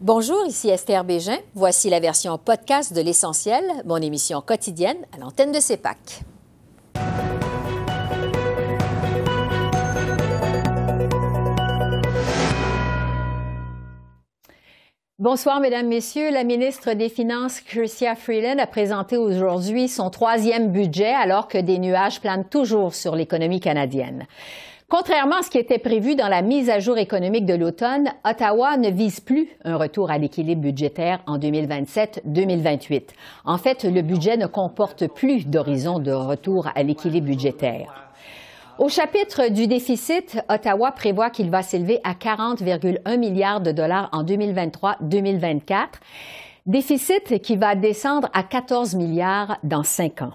Bonjour, ici Esther Bégin. Voici la version podcast de L'Essentiel, mon émission quotidienne à l'antenne de CEPAC. Bonsoir, Mesdames, Messieurs. La ministre des Finances, Chrystia Freeland, a présenté aujourd'hui son troisième budget alors que des nuages planent toujours sur l'économie canadienne. Contrairement à ce qui était prévu dans la mise à jour économique de l'automne, Ottawa ne vise plus un retour à l'équilibre budgétaire en 2027-2028. En fait, le budget ne comporte plus d'horizon de retour à l'équilibre budgétaire. Au chapitre du déficit, Ottawa prévoit qu'il va s'élever à 40,1 milliards de dollars en 2023-2024, déficit qui va descendre à 14 milliards dans cinq ans.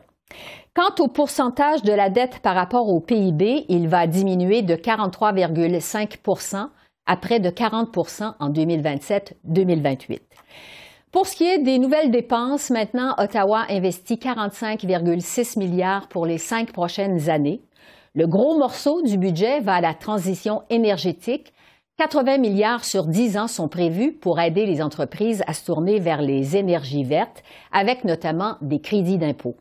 Quant au pourcentage de la dette par rapport au PIB, il va diminuer de 43,5% à près de 40% en 2027-2028. Pour ce qui est des nouvelles dépenses, maintenant, Ottawa investit 45,6 milliards pour les cinq prochaines années. Le gros morceau du budget va à la transition énergétique. 80 milliards sur 10 ans sont prévus pour aider les entreprises à se tourner vers les énergies vertes, avec notamment des crédits d'impôt.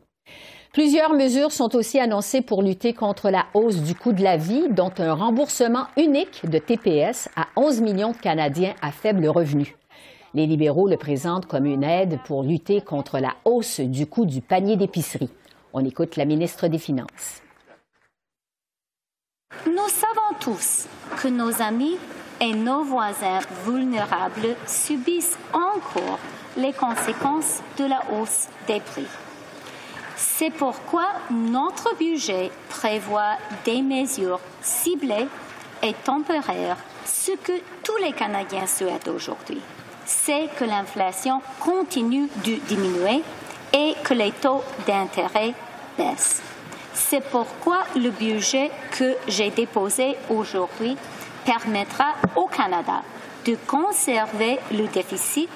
Plusieurs mesures sont aussi annoncées pour lutter contre la hausse du coût de la vie, dont un remboursement unique de TPS à 11 millions de Canadiens à faible revenu. Les libéraux le présentent comme une aide pour lutter contre la hausse du coût du panier d'épicerie. On écoute la ministre des Finances. Nous savons tous que nos amis et nos voisins vulnérables subissent encore les conséquences de la hausse des prix. C'est pourquoi notre budget prévoit des mesures ciblées et temporaires, ce que tous les Canadiens souhaitent aujourd'hui. C'est que l'inflation continue de diminuer et que les taux d'intérêt baissent. C'est pourquoi le budget que j'ai déposé aujourd'hui permettra au Canada de conserver le déficit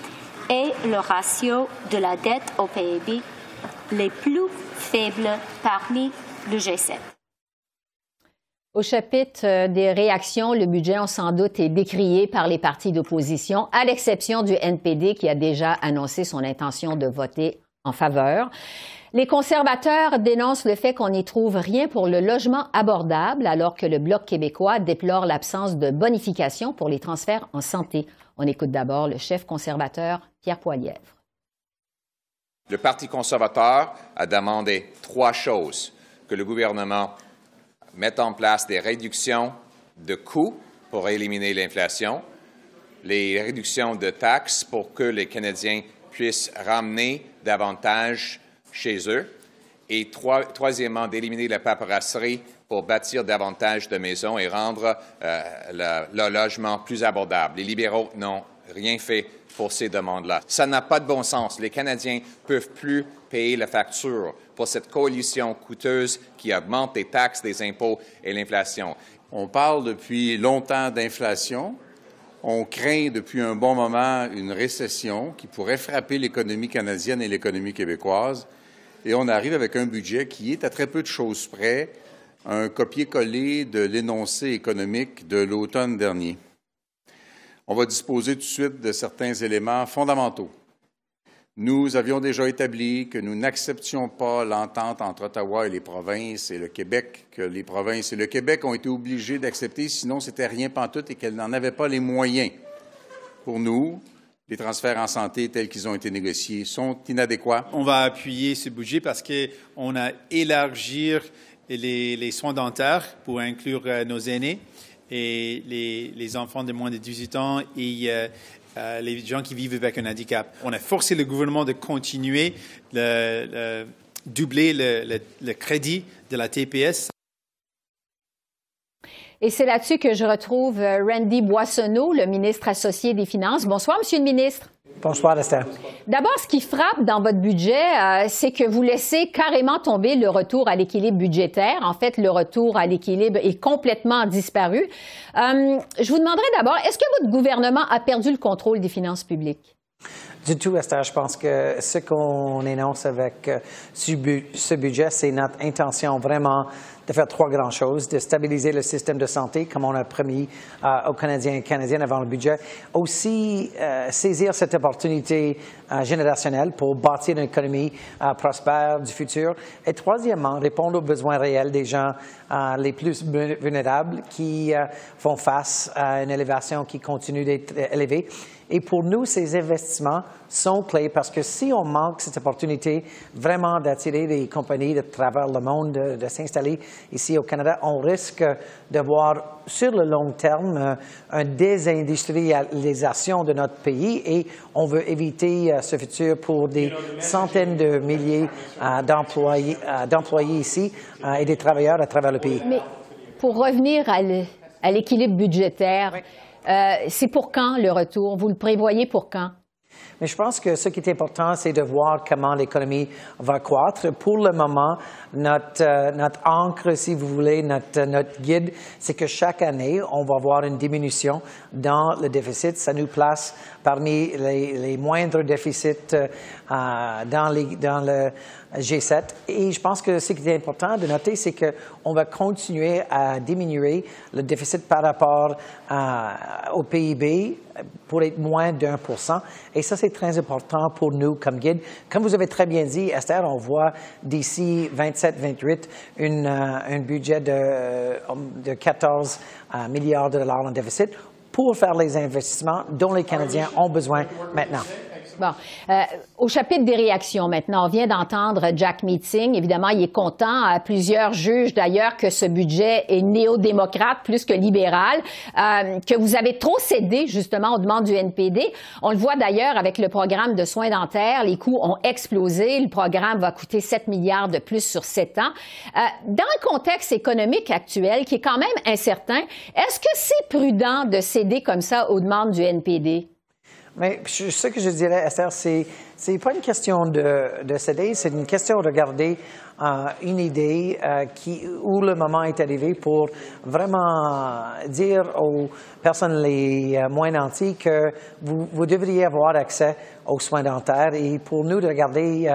et le ratio de la dette au PIB les plus faibles parmi le G7. Au chapitre euh, des réactions, le budget, on sans doute, est décrié par les partis d'opposition, à l'exception du NPD qui a déjà annoncé son intention de voter en faveur. Les conservateurs dénoncent le fait qu'on n'y trouve rien pour le logement abordable, alors que le Bloc québécois déplore l'absence de bonification pour les transferts en santé. On écoute d'abord le chef conservateur Pierre Poilièvre. Le Parti conservateur a demandé trois choses. Que le gouvernement mette en place des réductions de coûts pour éliminer l'inflation, les réductions de taxes pour que les Canadiens puissent ramener davantage chez eux, et troisièmement, d'éliminer la paperasserie pour bâtir davantage de maisons et rendre euh, le logement plus abordable. Les libéraux n'ont rien fait pour ces demandes-là. Ça n'a pas de bon sens. Les Canadiens peuvent plus payer la facture pour cette coalition coûteuse qui augmente les taxes, les impôts et l'inflation. On parle depuis longtemps d'inflation. On craint depuis un bon moment une récession qui pourrait frapper l'économie canadienne et l'économie québécoise. Et on arrive avec un budget qui est à très peu de choses près un copier-coller de l'énoncé économique de l'automne dernier on va disposer tout de suite de certains éléments fondamentaux. Nous avions déjà établi que nous n'acceptions pas l'entente entre Ottawa et les provinces et le Québec, que les provinces et le Québec ont été obligés d'accepter, sinon c'était rien pantoute et qu'elles n'en avaient pas les moyens. Pour nous, les transferts en santé tels qu'ils ont été négociés sont inadéquats. On va appuyer ce budget parce qu'on a élargi les, les, soins dentaires pour inclure euh, nos aînés et les, enfants de moins de 18 ans et euh, les gens qui vivent avec un handicap. On a forcé le gouvernement de continuer de doubler le, crédit de la TPS. Et c'est là-dessus que je retrouve euh, Randy Boissonneau, le ministre associé des Finances. Bonsoir, Monsieur le ministre. Bonsoir, Esther. D'abord, ce qui frappe dans votre budget, euh, c'est que vous laissez carrément tomber le retour à l'équilibre budgétaire. En fait, le retour à l'équilibre est complètement disparu. Euh, je vous demanderai d'abord, est-ce que votre gouvernement a perdu le contrôle des finances publiques? Du tout, Esther. Je pense que ce qu'on énonce avec euh, ce budget, c'est notre intention vraiment de faire trois grandes choses, de stabiliser le système de santé, comme on a promis aux Canadiens et Canadiennes avant le budget, aussi saisir cette opportunité générationnelle pour bâtir une économie prospère du futur, et troisièmement, répondre aux besoins réels des gens les plus vulnérables qui font face à une élévation qui continue d'être élevée. Et pour nous, ces investissements sont clés parce que si on manque cette opportunité vraiment d'attirer les compagnies de travers le monde de, s'installer ici au Canada, on risque de voir sur le long terme euh, une désindustrialisation de notre pays et on veut éviter euh, ce futur pour des centaines de milliers euh, d'employés ici et des travailleurs à travers le pays. Mais pour revenir à l'équilibre budgétaire, euh, c'est pour quand le retour? Vous le prévoyez pour quand? Mais je pense que ce qui est important, c'est de voir comment l'économie va croître. Pour le moment, notre, euh, notre encre, si vous voulez, notre, notre guide, c'est que chaque année, on va voir une diminution dans le déficit. Ça nous place parmi les, les moindres déficits euh, dans, les, dans le G7. Et je pense que ce qui est important de noter, c'est qu'on va continuer à diminuer le déficit par rapport au PIB pour être moins d'un pour cent. Et ça, c'est très important pour nous comme guide. Comme vous avez très bien dit, Esther, on voit d'ici 27-28 un budget de, de 14 euh, milliards de dollars en déficit pour faire les investissements dont les Canadiens ont besoin maintenant. Bon. Euh, au chapitre des réactions maintenant, on vient d'entendre Jack Meeting. Évidemment, il est content. Euh, plusieurs juges d'ailleurs que ce budget est néo-démocrate plus que libéral, euh, que vous avez trop cédé justement aux demandes du NPD. On le voit d'ailleurs avec le programme de soins dentaires. Les coûts ont explosé. Le programme va coûter 7 milliards de plus sur 7 ans. dans le contexte économique actuel, qui est quand même incertain, est-ce que c'est prudent de céder comme ça aux demandes du NPD? Mais ce que je dirais, Esther, c'est c'est pas une question de, de céder, c'est une question de regarder euh, une idée euh, qui, où le moment est arrivé pour vraiment dire aux personnes les euh, moins nantis que vous, vous, devriez avoir accès aux soins dentaires. Et pour nous, de regarder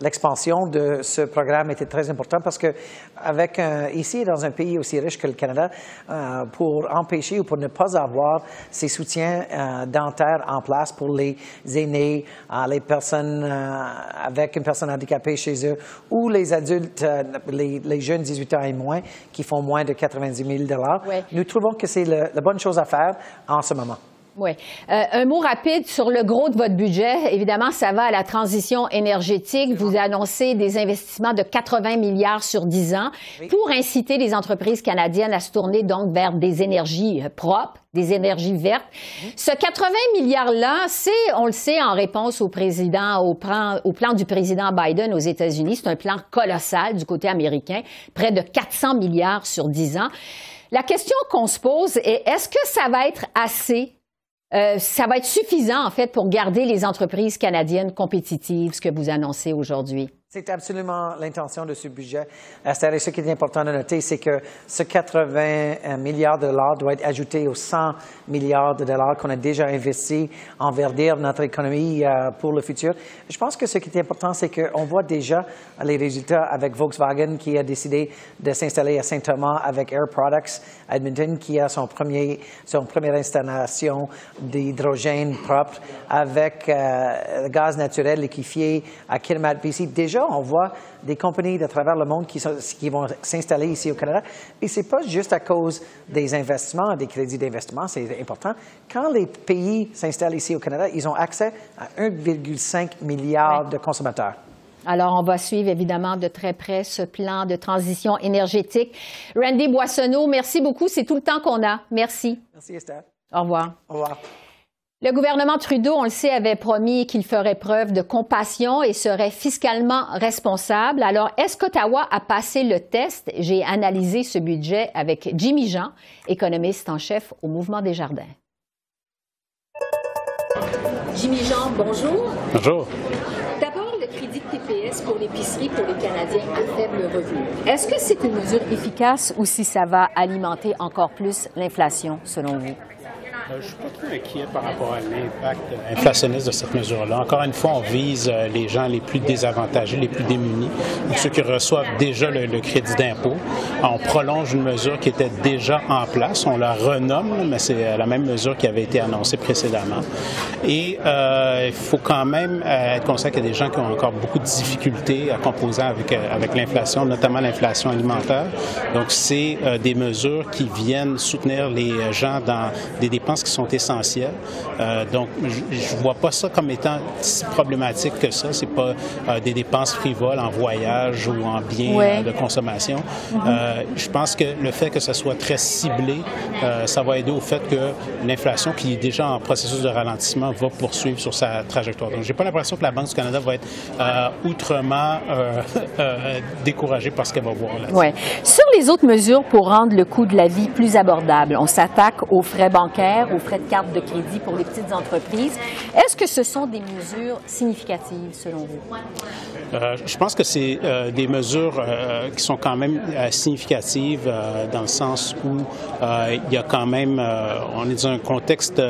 l'expansion de ce programme était très important parce que avec ici, dans un pays aussi riche que le Canada, pour empêcher ou pour ne pas avoir ces soutiens dentaires en place pour les aînés, les personnes avec une personne handicapée chez eux ou les adultes euh, les, jeunes 18 ans et moins, qui font moins de 90 000 Nous trouvons que c'est la bonne chose à faire en ce moment. Oui. Euh, un mot rapide sur le gros de votre budget. Évidemment, ça va à la transition énergétique. Vous annoncez des investissements de 80 milliards sur 10 ans pour inciter les entreprises canadiennes à se tourner donc vers des énergies euh, propres, des énergies vertes. Ce 80 milliards-là, c'est, on le sait, en réponse au président, au plan, au plan du président Biden aux États-Unis. C'est un plan colossal du côté américain, près de 400 milliards sur 10 ans. La question qu'on se pose est, est-ce que ça va être assez euh, ça va être suffisant, en fait, pour garder les entreprises canadiennes compétitives, ce que vous annoncez aujourd'hui? C'est absolument l'intention de ce budget. Ce qui est important de noter, c'est que ce 80 euh, milliards de dollars doit être ajouté aux 100 milliards de dollars qu'on a déjà investis en verdir notre économie euh, pour le futur. Je pense que ce qui est important, c'est qu'on voit déjà les résultats avec Volkswagen qui a décidé de s'installer à Saint-Thomas avec Air Products Edmonton qui a son premier, son première installation d'hydrogène propre avec euh, gaz naturel liquéfié à Kitimat, BC. Déjà, on voit des compagnies de travers le monde qui, vont s'installer ici au Canada. Et ce n'est pas juste à cause des investissements, des crédits d'investissement, c'est important. Quand les pays s'installent ici au Canada, ils ont accès à 1,5 milliard de consommateurs. Alors, on va suivre évidemment de très près ce plan de transition énergétique. Randy Boissonneau, merci beaucoup. C'est tout le temps qu'on a. Merci. Merci, Esther. Au revoir. Au revoir. Le gouvernement Trudeau, on le sait, avait promis qu'il ferait preuve de compassion et serait fiscalement responsable. Alors, est-ce qu'Ottawa a passé le test? J'ai analysé ce budget avec Jimmy Jean, économiste en chef au Mouvement des Jardins. Jimmy Jean, bonjour. Bonjour. D'abord, le crédit de TPS pour l'épicerie pour les Canadiens à faible revenu. Est-ce que c'est une mesure efficace ou si ça va alimenter encore plus l'inflation, selon vous? Euh, je ne suis pas trop inquiet par rapport à l'impact inflationniste de cette mesure-là. Encore une fois, on vise euh, les gens les plus désavantagés, les plus démunis, ceux qui reçoivent déjà le, crédit d'impôt. On prolonge une mesure qui était déjà en place. On la renomme, mais c'est la même mesure qui avait été annoncée précédemment. Et euh, il faut quand même être conscient qu'il y a des gens qui ont encore beaucoup de difficultés à composer avec, avec l'inflation, notamment l'inflation alimentaire. Donc, c'est des mesures qui viennent soutenir les gens dans des dépenses qui sont essentiels. Euh, donc, je ne vois pas ça comme étant si problématique que ça. C'est pas euh, des dépenses frivoles en voyage ou en biens euh, de consommation. Mhm. je pense que le fait que ça soit très ciblé, ça va aider au fait que l'inflation, qui est déjà en processus de ralentissement, va poursuivre sur sa trajectoire. Donc, j'ai pas l'impression que la Banque du Canada va être outrement découragée par ce qu'elle va voir là. Ouais. Sur les autres mesures pour rendre le coût de la vie plus abordable, on s'attaque aux frais bancaires aux frais de carte de crédit pour les petites entreprises. Est-ce que ce sont des mesures significatives selon vous? Euh, je pense que c'est euh, des mesures euh, qui sont quand même significatives dans le sens où il y a quand même, on est dans un contexte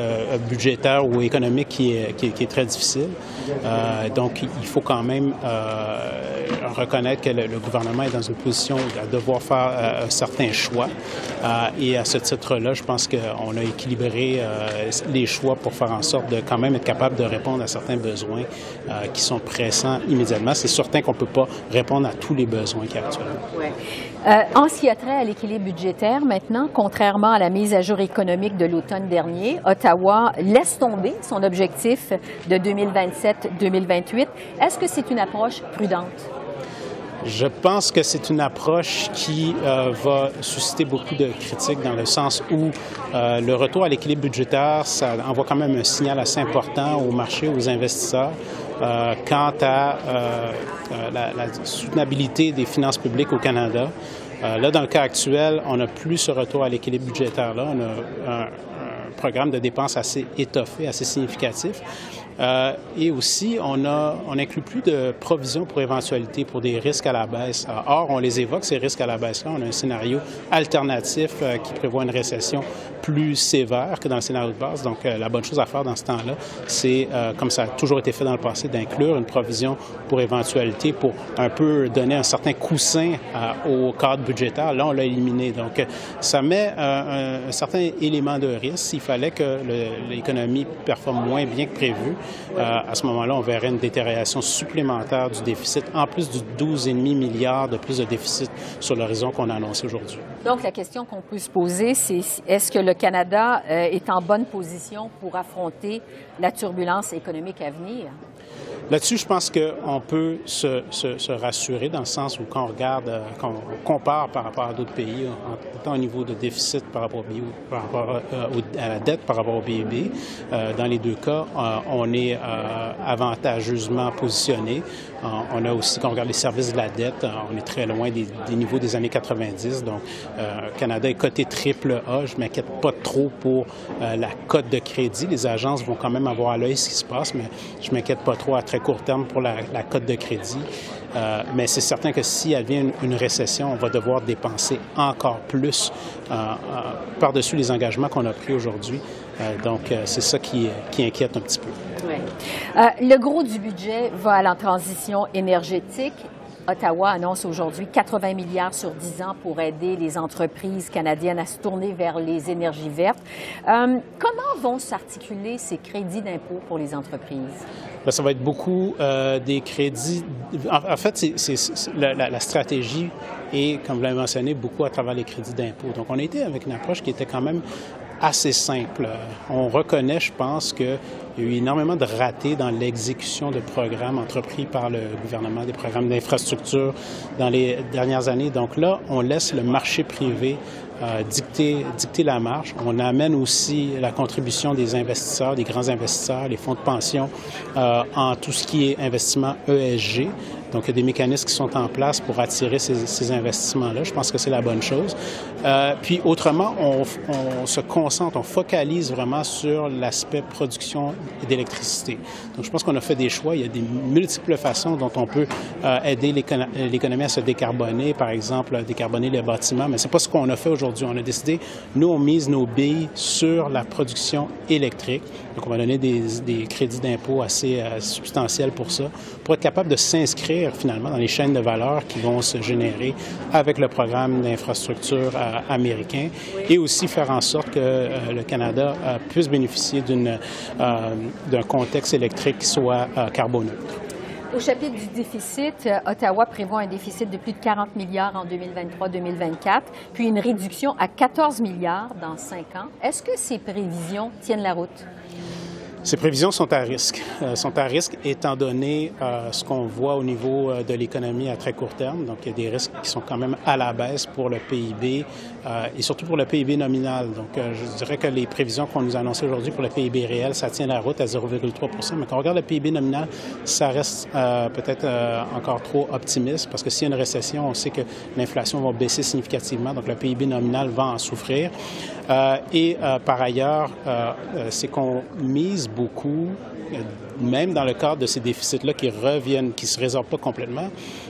budgétaire ou économique qui est, qui est, très difficile. donc, il faut quand même reconnaître que le, gouvernement est dans une position à devoir faire un certain choix. et à ce titre-là, je pense qu'on a équilibré les choix pour faire en sorte de quand même être capable de répondre à certains besoins qui sont pressants immédiatement certain qu'on ne peut pas répondre à tous les besoins qu'il y a actuellement. Euh, en ce qui a trait à l'équilibre budgétaire, maintenant, contrairement à la mise à jour économique de l'automne dernier, Ottawa laisse tomber son objectif de 2027-2028. Est-ce que c'est une approche prudente? Je pense que c'est une approche qui euh, va susciter beaucoup de critiques dans le sens où euh, le retour à l'équilibre budgétaire, ça envoie quand même un signal assez important au marché, aux investisseurs, euh, quant à la, soutenabilité des finances publiques au Canada. là, dans le cas actuel, on n'a plus ce retour à l'équilibre budgétaire-là. On a un, un programme de dépenses assez étoffé, assez significatif. Euh, et aussi, on a, on plus de provisions pour éventualité, pour des risques à la baisse. Euh, or, on les évoque, ces risques à la baisse-là. On a un scénario alternatif euh, qui prévoit une récession plus sévère que dans le scénario de base. Donc, la bonne chose à faire dans ce temps-là, c'est, comme ça a toujours été fait dans le passé, d'inclure une provision pour éventualité pour un peu donner un certain coussin au cadre budgétaire. Là, on l'a éliminé. Donc, ça met un, certain élément de risque s'il fallait que l'économie performe moins bien que prévu. Euh, à ce moment-là, on verrait une détérioration supplémentaire du déficit, en plus du 12,5 milliards de plus de déficit sur l'horizon qu'on a annoncé aujourd'hui. Donc, la question qu'on peut se poser, c'est est-ce que le Canada euh, est en bonne position pour affronter la turbulence économique à venir? Là-dessus, je pense qu'on peut se, rassurer dans le sens où quand on regarde, euh, quand on compare par rapport à d'autres pays, autant au niveau de déficit par rapport, au, par rapport euh, à la dette par rapport au PIB, euh, dans les deux cas, on est avantageusement positionné. On a aussi, quand on regarde les services de la dette, on est très loin des, niveaux des années 90. Donc, le Canada est coté triple A. Je m'inquiète pas trop pour la cote de crédit. Les agences vont quand même avoir à l'œil ce qui se passe, mais je m'inquiète pas trop à très court terme pour la, cote de crédit. Euh, mais c'est certain que s'il advient une, une, récession, on va devoir dépenser encore plus euh, euh, par-dessus les engagements qu'on a pris aujourd'hui. Donc, c'est ça qui, qui, inquiète un petit peu. le gros du budget va à la transition énergétique Ottawa annonce aujourd'hui 80 milliards sur 10 ans pour aider les entreprises canadiennes à se tourner vers les énergies vertes. Euh, comment vont s'articuler ces crédits d'impôt pour les entreprises? Ben, ça va être beaucoup euh, des crédits. En, fait, c'est la, la, stratégie est, comme vous l'avez mentionné, beaucoup à travers les crédits d'impôt. Donc, on été avec une approche qui était quand même assez simple. On reconnaît, je pense, qu'il y a eu énormément de ratés dans l'exécution de programmes entrepris par le gouvernement, des programmes d'infrastructure dans les dernières années. Donc là, on laisse le marché privé euh, dicter, dicter la marche. On amène aussi la contribution des investisseurs, des grands investisseurs, les fonds de pension euh, en tout ce qui est investissement ESG. Donc, il y a des mécanismes qui sont en place pour attirer ces, investissements-là. Je pense que c'est la bonne chose. Euh, puis, autrement, on, se concentre, on focalise vraiment sur l'aspect production d'électricité. Donc, je pense qu'on a fait des choix. Il y a des multiples façons dont on peut euh, aider l'économie à se décarboner, par exemple, décarboner les bâtiments, mais c'est pas ce qu'on a fait aujourd'hui. On a décidé, nous, on mise nos billes sur la production électrique. Donc, on va donner des, des crédits d'impôt assez euh, substantiels pour ça, pour être capable de s'inscrire finalement dans les chaînes de valeur qui vont se générer avec le programme d'infrastructure euh, américain et aussi faire en sorte que euh, le Canada puisse bénéficier d'un contexte électrique qui soit carboneutre. Au chapitre du déficit, Ottawa prévoit un déficit de plus de 40 milliards en 2023-2024, puis une réduction à 14 milliards dans cinq ans. Est-ce que ces prévisions tiennent la route? Ces prévisions sont à risque. Euh, sont à risque étant donné euh, ce qu'on voit au niveau euh, de l'économie à très court terme. Donc, il y a des risques qui sont quand même à la baisse pour le PIB et surtout pour le PIB nominal. Donc, je dirais que les prévisions qu'on nous a annoncées aujourd'hui pour le PIB réel, ça tient la route à 0,3% Mais quand on regarde le PIB nominal, ça reste peut-être encore trop optimiste parce que s'il y a une récession, on sait que l'inflation va baisser significativement. Donc, le PIB nominal va en souffrir. et par ailleurs, c'est qu'on mise beaucoup, même dans le cadre de ces déficits-là qui reviennent, qui ne se résorbent pas complètement,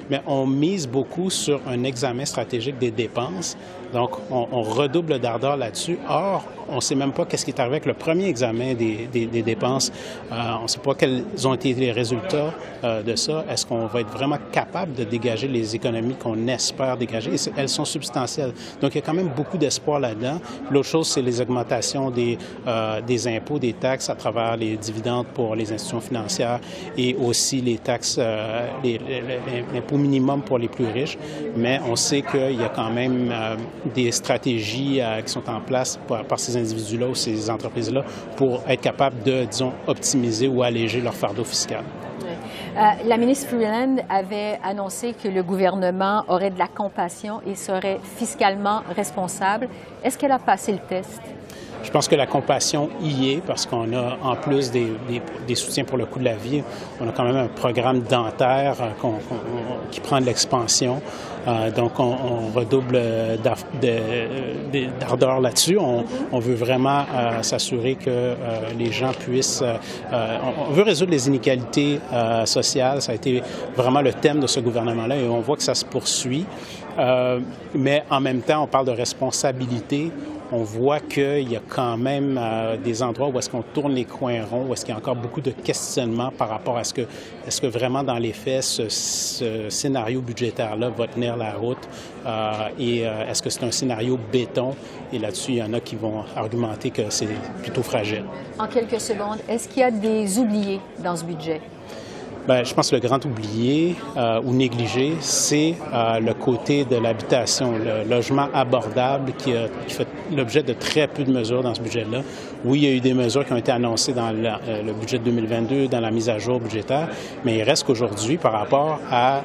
mais on mise beaucoup sur un examen stratégique des dépenses. Donc, on, redouble d'ardeur là-dessus. Or, on ne sait même pas qu'est-ce qui est arrivé avec le premier examen des, dépenses. Euh, on ne sait pas quels ont été les résultats euh, de ça. Est-ce qu'on va être vraiment capable de dégager les économies qu'on espère dégager? elles sont substantielles. Donc, il y a quand même beaucoup d'espoir là-dedans. L'autre chose, c'est les augmentations des, euh, des impôts, des taxes à travers les dividendes pour les institutions financières et aussi les taxes, l'impôt minimum pour les plus riches. Mais on sait qu'il y a quand même des stratégies qui sont en place par, par ces individus-là ou ces entreprises-là pour être capables de, disons, optimiser ou alléger leur fardeau fiscal. Euh, la ministre Freeland avait annoncé que le gouvernement aurait de la compassion et serait fiscalement responsable. Est-ce qu'elle a passé le test? Je pense que la compassion y est parce qu'on a, en plus des, soutiens pour le coût de la vie, on a quand même un programme dentaire euh, qui prend de l'expansion. Euh, donc, on, redouble d'ardeur là-dessus. On, veut vraiment euh, s'assurer que les gens puissent... on, veut résoudre les inégalités sociales. Ça a été vraiment le thème de ce gouvernement-là et on voit que ça se poursuit. mais en même temps, on parle de responsabilité on voit qu'il y a quand même euh, des endroits où est-ce qu'on tourne les coins ronds, où est-ce qu'il y a encore beaucoup de questionnements par rapport à ce que, est-ce que vraiment dans les faits, ce, scénario budgétaire-là va tenir la route euh, et euh, est-ce que c'est un scénario béton? Et là-dessus, il y en a qui vont argumenter que c'est plutôt fragile. En quelques secondes, est-ce qu'il y a des oubliés dans ce budget? Bien, je pense que le grand oublié euh, ou négligé, c'est euh, le côté de l'habitation, le logement abordable qui, a, qui fait l'objet de très peu de mesures dans ce budget-là. Oui, il y a eu des mesures qui ont été annoncées dans le, euh, le budget de 2022, dans la mise à jour budgétaire, mais il reste qu'aujourd'hui, par rapport à,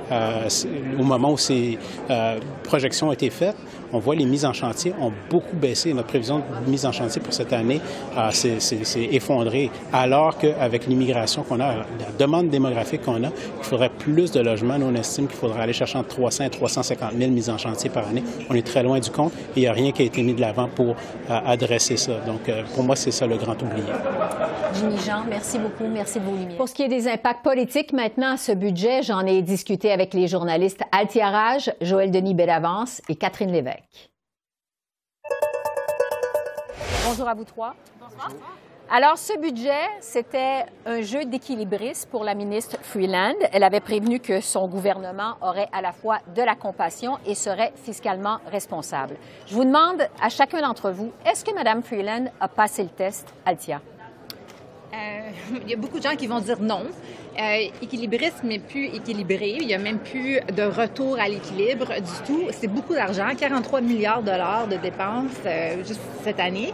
au moment où ces projections ont été faites, on voit les mises en chantier ont beaucoup baissé. Notre prévision de mise en chantier pour cette année s'est effondrée, alors qu'avec l'immigration qu'on a, la demande démographique qu'on a, il faudrait plus de logements. Nous, on estime qu'il faudrait aller chercher entre 300 et 350 000 mises en chantier par année. On est très loin du compte et il n'y a rien qui a été mis de l'avant pour euh, adresser ça. Donc, euh, pour moi, c'est ça le grand oublié. Jimmy Jean, merci beaucoup. Merci de vos lumières. Pour ce qui est des impacts politiques maintenant à ce budget, j'en ai discuté avec les journalistes Altia Raj, Joël Denis Bellavance et Catherine Lévesque. Bonjour à vous trois. Bonsoir. Alors, ce budget, c'était un jeu d'équilibrisme pour la ministre Freeland. Elle avait prévenu que son gouvernement aurait à la fois de la compassion et serait fiscalement responsable. Je vous demande à chacun d'entre vous, est-ce que Mme Freeland a passé le test, Altia? Euh, il y a beaucoup de gens qui vont dire non. Euh, équilibrisme n'est plus équilibré. Il n'y a même plus de retour à l'équilibre du tout. C'est beaucoup d'argent, 43 milliards de dollars de dépenses euh, juste cette année.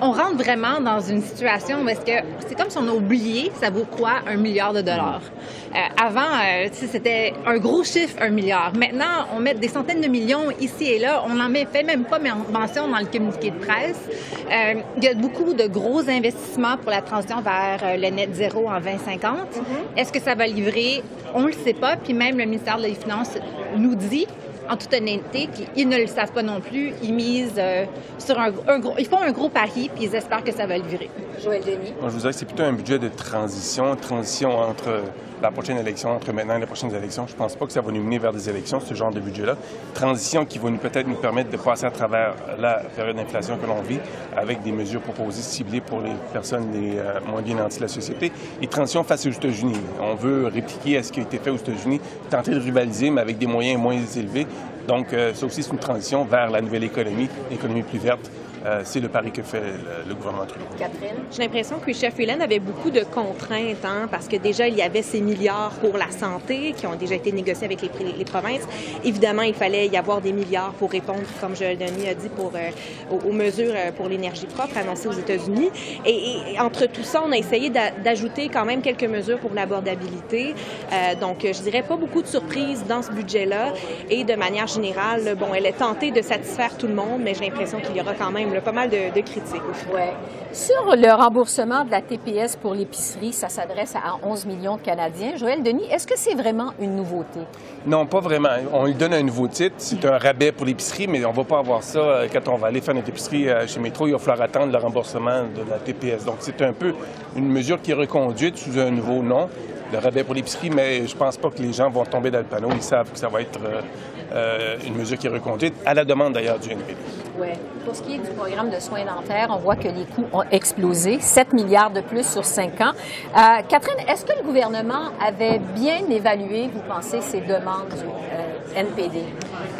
On rentre vraiment dans une situation où est-ce que c'est comme si on a oublié ça vaut quoi un milliard de dollars. Euh, avant, euh, c'était un gros chiffre, un milliard. Maintenant, on met des centaines de millions ici et là. On n'en fait même pas mention dans le communiqué de presse. Euh, il y a beaucoup de gros investissements pour la transition vers le net zéro en 2050. Mm-hmm. Est-ce que ça va livrer? On ne le sait pas. Puis même le ministère des Finances nous dit en toute honnêteté, qu'ils ne le savent pas non plus. Ils misent euh, sur un, gros... Ils font un gros pari, puis ils espèrent que ça va le virer. Joël Denis? Moi, je vous dirais que c'est plutôt un budget de transition, transition entre la prochaine élection, entre maintenant et les prochaines élections. Je ne pense pas que ça va nous mener vers des élections, ce genre de budget-là. Transition qui va nous peut-être nous permettre de passer à travers la période d'inflation que l'on vit avec des mesures proposées ciblées pour les personnes les euh, moins bien nanties de la société. Et transition face aux États-Unis. On veut répliquer à ce qui a été fait aux États-Unis, tenter de rivaliser, mais avec des moyens moins élevés. Donc, euh, ça aussi, c'est une transition vers la nouvelle économie, l'économie plus verte, euh, c'est le pari que fait le, gouvernement Trudeau. Catherine? J'ai l'impression que Chef Freeland avait beaucoup de contraintes, hein, parce que déjà, il y avait ces milliards pour la santé qui ont déjà été négociés avec les, provinces. Évidemment, il fallait y avoir des milliards pour répondre, comme Joël Denis a dit, euh, aux, mesures euh, pour l'énergie propre annoncées aux États-Unis. Et, entre tout ça, on a essayé d'ajouter quand même quelques mesures pour l'abordabilité. donc, je dirais pas beaucoup de surprises dans ce budget-là. Et de manière générale, bon, elle est tentée de satisfaire tout le monde, mais j'ai l'impression qu'il y aura quand même a pas mal de, critiques. Ouais. Sur le remboursement de la TPS pour l'épicerie, ça s'adresse à 11 millions de Canadiens. Joël Denis, est-ce que c'est vraiment une nouveauté? Non, pas vraiment. On lui donne un nouveau titre. C'est un rabais pour l'épicerie, mais on ne va pas avoir ça euh, quand on va aller faire notre épicerie euh, chez Métro. Il va falloir attendre le remboursement de la TPS. Donc, c'est un peu une mesure qui est reconduite sous un nouveau nom le rabais pour l'épicerie, mais je pense pas que les gens vont tomber dans le panneau. Ils savent que ça va être euh, une mesure qui est reconduite, à la demande d'ailleurs du NPD. Oui. Pour ce qui est du programme de soins dentaires, on voit que les coûts ont explosé, 7 milliards de plus sur 5 ans. Euh, Catherine, est-ce que le gouvernement avait bien évalué, vous pensez, ces demandes du euh, NPD?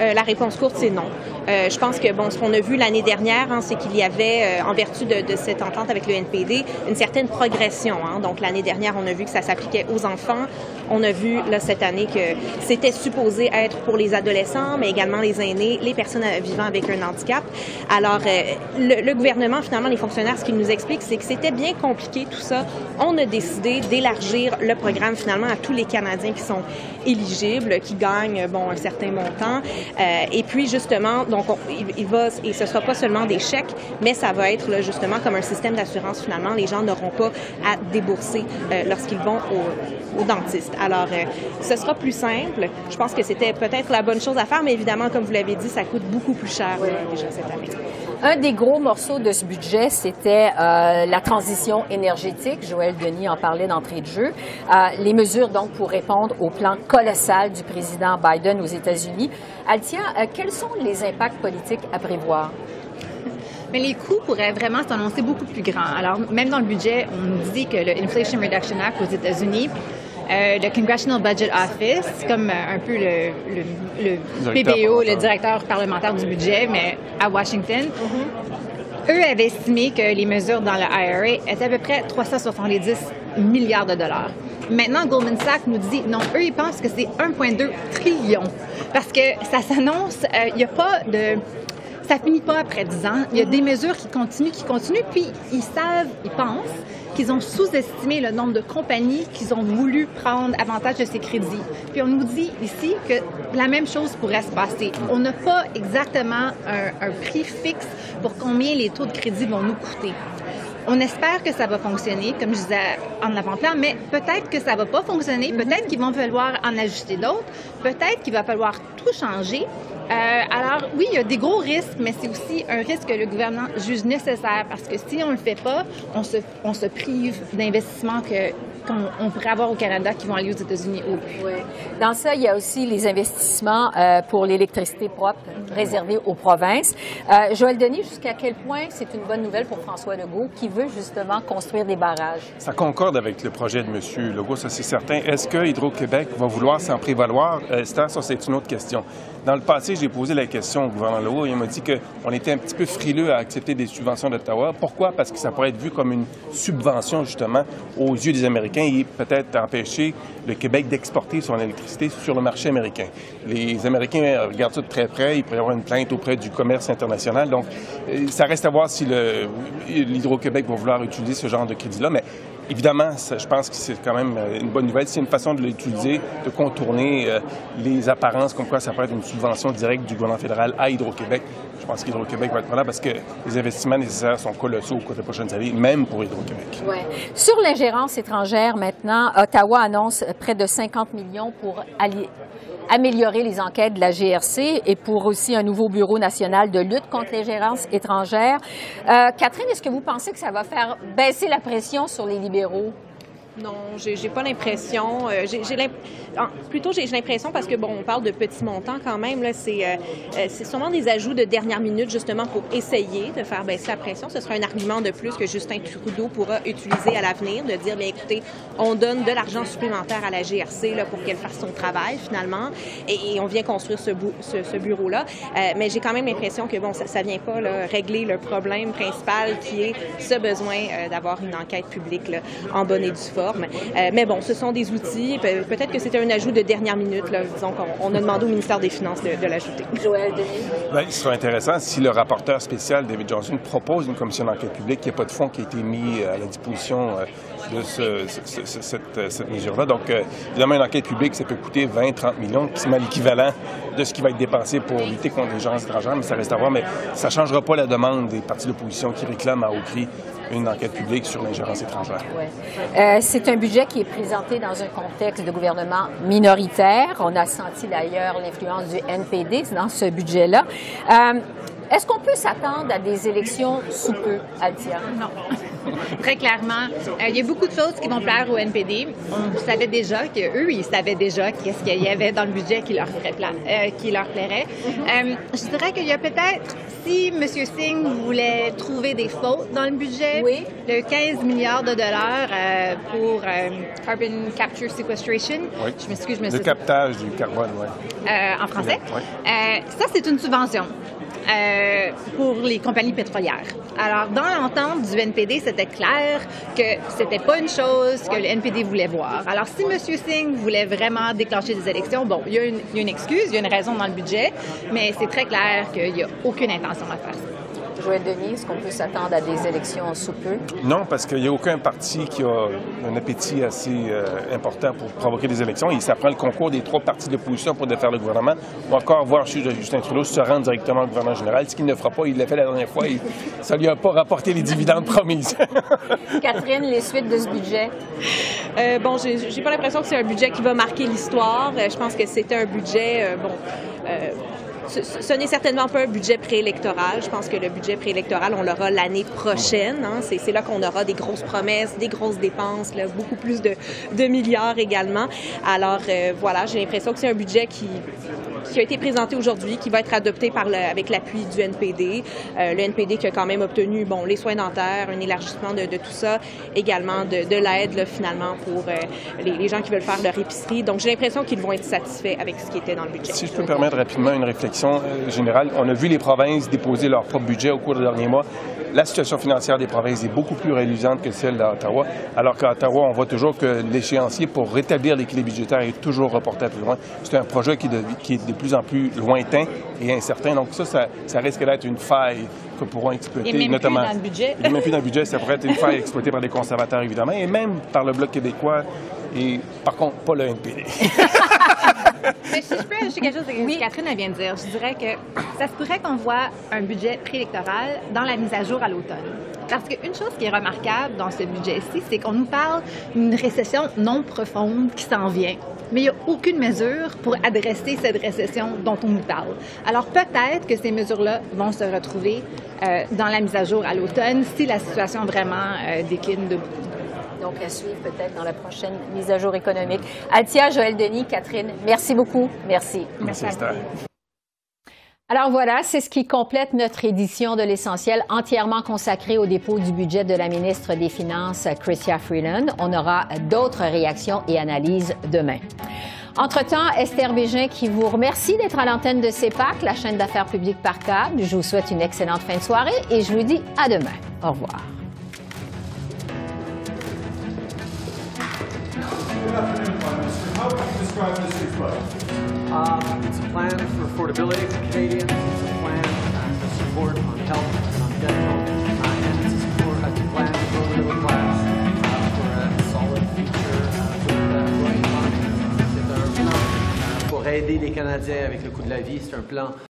Euh, la réponse courte, c'est non. Je pense que bon, ce qu'on a vu l'année dernière, hein, c'est qu'il y avait, en vertu de, cette entente avec le NPD, une certaine progression. Hein. Donc l'année dernière, on a vu que ça s'appliquait aux enfants. On a vu là cette année que c'était supposé être pour les adolescents, mais également les aînés, les personnes vivant avec un handicap. Alors, euh, le, gouvernement, finalement, les fonctionnaires, ce qu'ils nous expliquent, c'est que c'était bien compliqué tout ça. On a décidé d'élargir le programme finalement à tous les Canadiens qui sont éligibles, qui gagnent bon un certain montant. Euh, et puis justement, donc il, va et ce sera pas seulement des chèques, mais ça va être justement comme un système d'assurance finalement. Les gens n'auront pas à débourser euh, lorsqu'ils vont au, dentiste. Alors, ce sera plus simple. Je pense que c'était peut-être la bonne chose à faire, mais évidemment, comme vous l'avez dit, ça coûte beaucoup plus cher déjà cette année. Un des gros morceaux de ce budget, c'était euh, la transition énergétique. Joël Denis en parlait d'entrée de jeu. Euh, les mesures, donc, pour répondre au plan colossal du président Biden aux États-Unis. Altia, euh, quels sont les impacts politiques à prévoir? Mais les coûts pourraient vraiment s'annoncer beaucoup plus grands. Alors, même dans le budget, on nous dit que le Inflation Reduction Act aux États-Unis euh, le Congressional Budget Office, comme euh, un peu le, le, le PBO, le directeur parlementaire du budget, mais à Washington. Mm-hmm. Eux avaient estimé que les mesures dans le IRA étaient à peu près 370 milliards de dollars. Maintenant, Goldman Sachs nous dit non, eux, ils pensent que c'est 1,2 trillion. Parce que ça s'annonce, euh, il n'y a pas de ça finit pas après 10 ans. Il y a des mesures qui continuent, qui continuent, puis ils savent, ils pensent qu'ils ont sous-estimé le nombre de compagnies qu'ils ont voulu prendre avantage de ces crédits. Puis on nous dit ici que la même chose pourrait se passer. On n'a pas exactement un, prix fixe pour combien les taux de crédit vont nous coûter. On espère que ça va fonctionner, comme je disais en avant-plan, mais peut-être que ça va pas fonctionner, peut-être qu'il va falloir en ajuster d'autres, peut-être qu'il va falloir tout changer. Euh, alors oui, il y a des gros risques, mais c'est aussi un risque que le gouvernement juge nécessaire parce que si on le fait pas, on se, on se prive d'investissements que qu'on pourrait avoir au Canada qui vont aller aux États-Unis. Oui. Dans ça, il y a aussi les investissements euh, pour l'électricité propre réservés aux provinces. Euh, Joël Denis, jusqu'à quel point c'est une bonne nouvelle pour François Legault qui veut justement construire des barrages? Ça concorde avec le projet de M. Legault, ça c'est certain. Est-ce que Hydro-Québec va vouloir s'en prévaloir? Euh, ça, c'est une autre question. Dans le passé, j'ai posé la question au gouvernement Legault. Il m'a dit qu'on était un petit peu frileux à accepter des subventions d'Ottawa. Pourquoi? Parce que ça pourrait être vu comme une subvention, justement, aux yeux des Américains et peut-être empêcher le Québec d'exporter son électricité sur le marché américain. Les Américains regardent ça de très près. Il pourrait y avoir une plainte auprès du commerce international. Donc, euh, ça reste à voir si l'Hydro-Québec va vouloir utiliser ce genre de crédit-là. Mais Évidemment, je pense que c'est quand même euh, une bonne nouvelle. C'est une façon de l'utiliser, de contourner euh, les apparences comme quoi ça peut être une subvention directe du gouvernement fédéral à Hydro-Québec. Je pense qu'Hydro-Québec va être là parce que les investissements nécessaires sont colossaux au cours des prochaines années, même pour Hydro-Québec. Ouais. Sur l'ingérence étrangère, maintenant, Ottawa annonce près de 50 millions pour améliorer les enquêtes de la GRC et pour aussi un nouveau bureau national de lutte contre les gérances étrangères. Euh, Catherine, est-ce que vous pensez que ça va faire baisser la pression sur les libéraux? Non, j'ai pas l'impression. Euh, plutôt j'ai l'impression parce que bon, on parle de petits montants quand même. Là, c'est euh, euh, c'est sûrement des ajouts de dernière minute justement pour essayer de faire baisser la pression. Ce sera un argument de plus que Justin Trudeau pourra utiliser à l'avenir, de dire, bien écoutez, on donne de l'argent supplémentaire à la GRC là, pour qu'elle fasse son travail finalement, et, on vient construire ce, ce, bureau-là. mais j'ai quand même l'impression que bon, ça, ça vient pas là, régler le problème principal qui est ce besoin d'avoir une enquête publique là, en bonne et due. Euh, mais bon, ce sont des outils. Peut-être que c'était un ajout de dernière minute. Là. Disons qu'on a demandé au ministère des Finances de, l'ajouter. Joël ben, ce serait intéressant si le rapporteur spécial David Johnson propose une commission d'enquête publique, qu'il n'y a pas de fonds qui a été mis à la disposition euh, de cette, mesure-là. Donc, euh, évidemment, une enquête publique, ça peut coûter 20, 30 millions, qui est l'équivalent de ce qui va être dépensé pour lutter contre les gens étrangers, mais ça reste à voir. Mais ça ne changera pas la demande des partis d'opposition qui réclament à haut cri une enquête publique sur l'ingérence étrangère. Euh, c'est un budget qui est présenté dans un contexte de gouvernement minoritaire. On a senti d'ailleurs l'influence du NPD dans ce budget-là. Euh, est-ce qu'on peut s'attendre à des élections sous peu, Altia? Non. Très clairement, euh, il y a beaucoup de choses qui vont plaire au NPD. On savait déjà qu'eux, ils savaient déjà qu'est-ce qu'il y avait dans le budget qui leur, ferait euh, qui leur plairait. Euh, je dirais qu'il y a peut-être, si M. Singh voulait trouver des fautes dans le budget, oui. le 15 milliards de dollars pour Carbon Capture Sequestration. Oui. Je m'excuse, je me Le captage du carbone, oui. en français. ça, c'est une subvention. Euh, pour les compagnies pétrolières. Alors, dans l'entente du NPD, c'était clair que c'était pas une chose que le NPD voulait voir. Alors, si M. Singh voulait vraiment déclencher des élections, bon, il y, a une, excuse, il y a une raison dans le budget, mais c'est très clair qu'il n'y a aucune intention à faire ça. Joël Denis, est-ce qu'on peut s'attendre à des élections sous peu? Non, parce qu'il n'y a aucun parti qui a un appétit assez euh, important pour provoquer des élections. Et ça prend le concours des trois partis d'opposition pour défaire le gouvernement. On va encore voir Justin Trudeau se rendre directement au gouvernement général. Ce qu'il ne fera pas, il l'a fait la dernière fois. Et ça ne lui a pas rapporté les dividendes promises. Catherine, les suites de ce budget? Euh, bon, j'ai pas l'impression que c'est un budget qui va marquer l'histoire. Euh, je pense que c'était un budget, euh, bon ce, n'est certainement pas un budget préélectoral. Je pense que le budget préélectoral, on l'aura l'année prochaine. Hein. C'est là qu'on aura des grosses promesses, des grosses dépenses, beaucoup plus de, milliards également. Alors euh, voilà, j'ai l'impression que c'est un budget qui a été présenté aujourd'hui, qui va être adopté avec l'appui du NPD. Euh, le NPD qui a quand même obtenu bon, les soins dentaires, un élargissement de, tout ça, également de, de l'aide finalement pour euh, les, les, gens qui veulent faire leur épicerie. Donc j'ai l'impression qu'ils vont être satisfaits avec ce qui était dans le budget. Si je peux me permettre rapidement une réflexion générale, on a vu les provinces déposer leur propre budget au cours des derniers mois la situation financière des provinces est beaucoup plus réalisante que celle d'Ottawa, alors qu'à Ottawa, on voit toujours que l'échéancier pour rétablir l'équilibre budgétaire est toujours reporté à plus loin. C'est un projet qui, est de plus en plus lointain et incertain. Donc ça, ça, risque d'être une faille que pourront exploiter, et notamment. Plus dans le budget. Et même plus dans le budget, ça pourrait être une faille exploitée par les conservateurs, évidemment, et même par le Bloc québécois, et par contre, pas le NPD. Mais si je peux ajouter quelque chose que oui. Catherine vient de dire, je dirais que ça se pourrait qu'on voit un budget préélectoral dans la mise à jour à l'automne. Parce qu'une chose qui est remarquable dans ce budget-ci, c'est qu'on nous parle d'une récession non profonde qui s'en vient. Mais il n'y a aucune mesure pour adresser cette récession dont on nous parle. Alors peut-être que ces mesures-là vont se retrouver euh, dans la mise à jour à l'automne si la situation vraiment euh, décline de beaucoup donc à suivre peut-être dans la prochaine mise à jour économique. Altia, Joël Denis, Catherine, merci beaucoup. Merci. Merci, Alors voilà, c'est ce qui complète notre édition de l'essentiel entièrement consacrée au dépôt du budget de la ministre des Finances, Chrystia Freeland. On aura d'autres réactions et analyses demain. Entre-temps, Esther Bégin qui vous remercie d'être à l'antenne de CEPAC, la chaîne d'affaires publiques par câble. Je vous souhaite une excellente fin de soirée et je vous dis à demain. Au revoir. Um, it's a plan for affordability for Canadians. It's a plan uh, for support on health and on dental. Uh, it's a, support, it's a plan the middle uh, for a solid future uh, a plan uh, pour aider les Canadiens avec le coût de la vie. C'est un plan